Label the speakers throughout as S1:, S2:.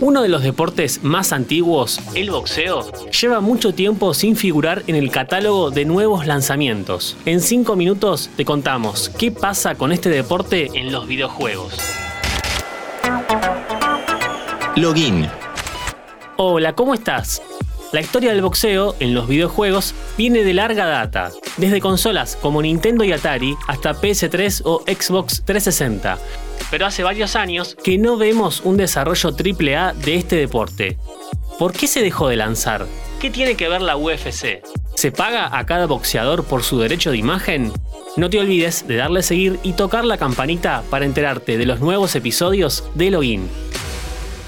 S1: Uno de los deportes más antiguos, el boxeo, lleva mucho tiempo sin figurar en el catálogo de nuevos lanzamientos. En 5 minutos te contamos qué pasa con este deporte en los videojuegos.
S2: Login.
S1: Hola, ¿cómo estás? La historia del boxeo en los videojuegos viene de larga data, desde consolas como Nintendo y Atari hasta PS3 o Xbox 360. Pero hace varios años que no vemos un desarrollo AAA de este deporte. ¿Por qué se dejó de lanzar? ¿Qué tiene que ver la UFC? ¿Se paga a cada boxeador por su derecho de imagen? No te olvides de darle seguir y tocar la campanita para enterarte de los nuevos episodios de Login.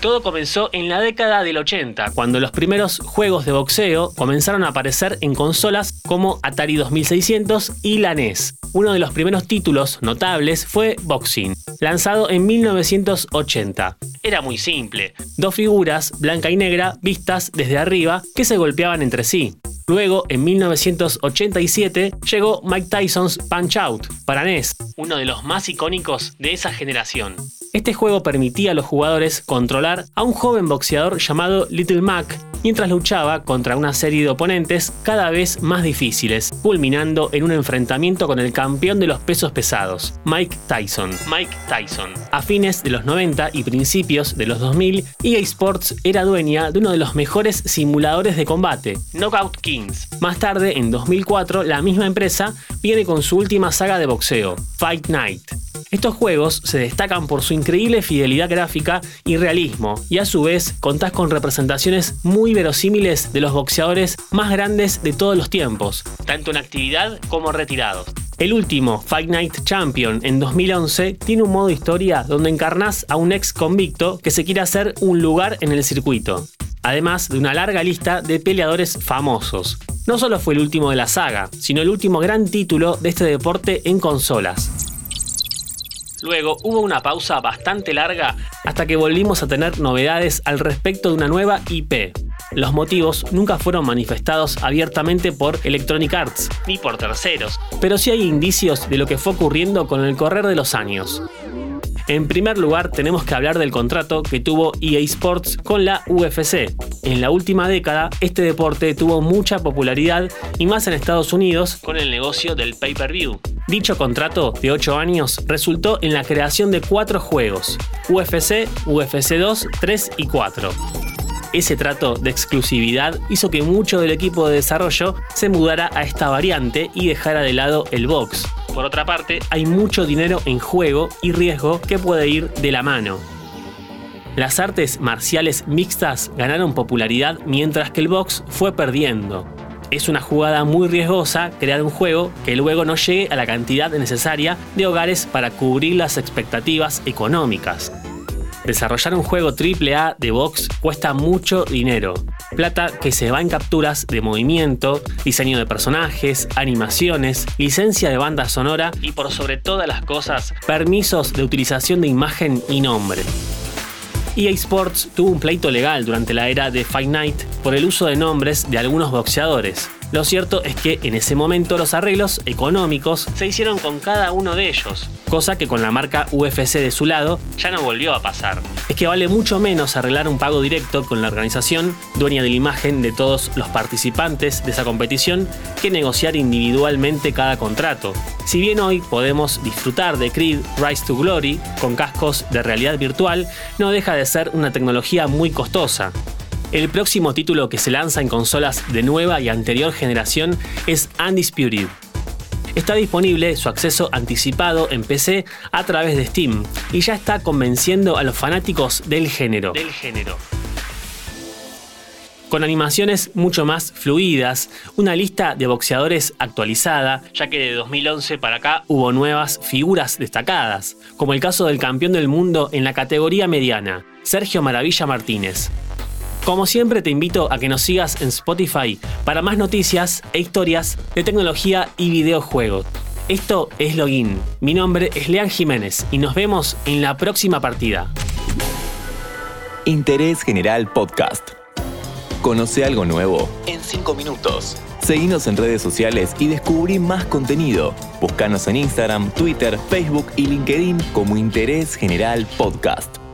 S1: Todo comenzó en la década del 80, cuando los primeros juegos de boxeo comenzaron a aparecer en consolas como Atari 2600 y la NES. Uno de los primeros títulos notables fue Boxing, lanzado en 1980. Era muy simple, dos figuras, blanca y negra, vistas desde arriba, que se golpeaban entre sí. Luego, en 1987, llegó Mike Tyson's Punch Out para NES, uno de los más icónicos de esa generación. Este juego permitía a los jugadores controlar a un joven boxeador llamado Little Mac mientras luchaba contra una serie de oponentes cada vez más difíciles, culminando en un enfrentamiento con el campeón de los pesos pesados, Mike Tyson. Mike Tyson. A fines de los 90 y principios de los 2000, EA Sports era dueña de uno de los mejores simuladores de combate, Knockout Kings. Más tarde, en 2004, la misma empresa viene con su última saga de boxeo, Fight Night. Estos juegos se destacan por su increíble fidelidad gráfica y realismo, y a su vez contás con representaciones muy verosímiles de los boxeadores más grandes de todos los tiempos, tanto en actividad como retirados. El último, Fight Night Champion, en 2011, tiene un modo historia donde encarnás a un ex convicto que se quiere hacer un lugar en el circuito, además de una larga lista de peleadores famosos. No solo fue el último de la saga, sino el último gran título de este deporte en consolas. Luego hubo una pausa bastante larga hasta que volvimos a tener novedades al respecto de una nueva IP. Los motivos nunca fueron manifestados abiertamente por Electronic Arts ni por terceros, pero sí hay indicios de lo que fue ocurriendo con el correr de los años. En primer lugar, tenemos que hablar del contrato que tuvo EA Sports con la UFC. En la última década, este deporte tuvo mucha popularidad y más en Estados Unidos con el negocio del pay-per-view. Dicho contrato de 8 años resultó en la creación de 4 juegos, UFC, UFC 2, 3 y 4. Ese trato de exclusividad hizo que mucho del equipo de desarrollo se mudara a esta variante y dejara de lado el box. Por otra parte, hay mucho dinero en juego y riesgo que puede ir de la mano. Las artes marciales mixtas ganaron popularidad mientras que el box fue perdiendo es una jugada muy riesgosa crear un juego que luego no llegue a la cantidad necesaria de hogares para cubrir las expectativas económicas. Desarrollar un juego AAA de box cuesta mucho dinero, plata que se va en capturas de movimiento, diseño de personajes, animaciones, licencia de banda sonora y por sobre todas las cosas, permisos de utilización de imagen y nombre. EA Sports tuvo un pleito legal durante la era de Fight Night por el uso de nombres de algunos boxeadores. Lo cierto es que en ese momento los arreglos económicos se hicieron con cada uno de ellos, cosa que con la marca UFC de su lado ya no volvió a pasar. Es que vale mucho menos arreglar un pago directo con la organización, dueña de la imagen de todos los participantes de esa competición, que negociar individualmente cada contrato. Si bien hoy podemos disfrutar de Creed Rise to Glory con cascos de realidad virtual, no deja de ser una tecnología muy costosa. El próximo título que se lanza en consolas de nueva y anterior generación es Undisputed. Está disponible su acceso anticipado en PC a través de Steam y ya está convenciendo a los fanáticos del género. Del género con animaciones mucho más fluidas, una lista de boxeadores actualizada, ya que de 2011 para acá hubo nuevas figuras destacadas, como el caso del campeón del mundo en la categoría mediana, Sergio Maravilla Martínez, como siempre te invito a que nos sigas en Spotify para más noticias e historias de tecnología y videojuegos. Esto es Login. Mi nombre es Lean Jiménez y nos vemos en la próxima partida.
S2: Interés General Podcast. Conoce algo nuevo en 5 minutos. Seguinos en redes sociales y descubrí más contenido. Búscanos en Instagram, Twitter, Facebook y LinkedIn como Interés General Podcast.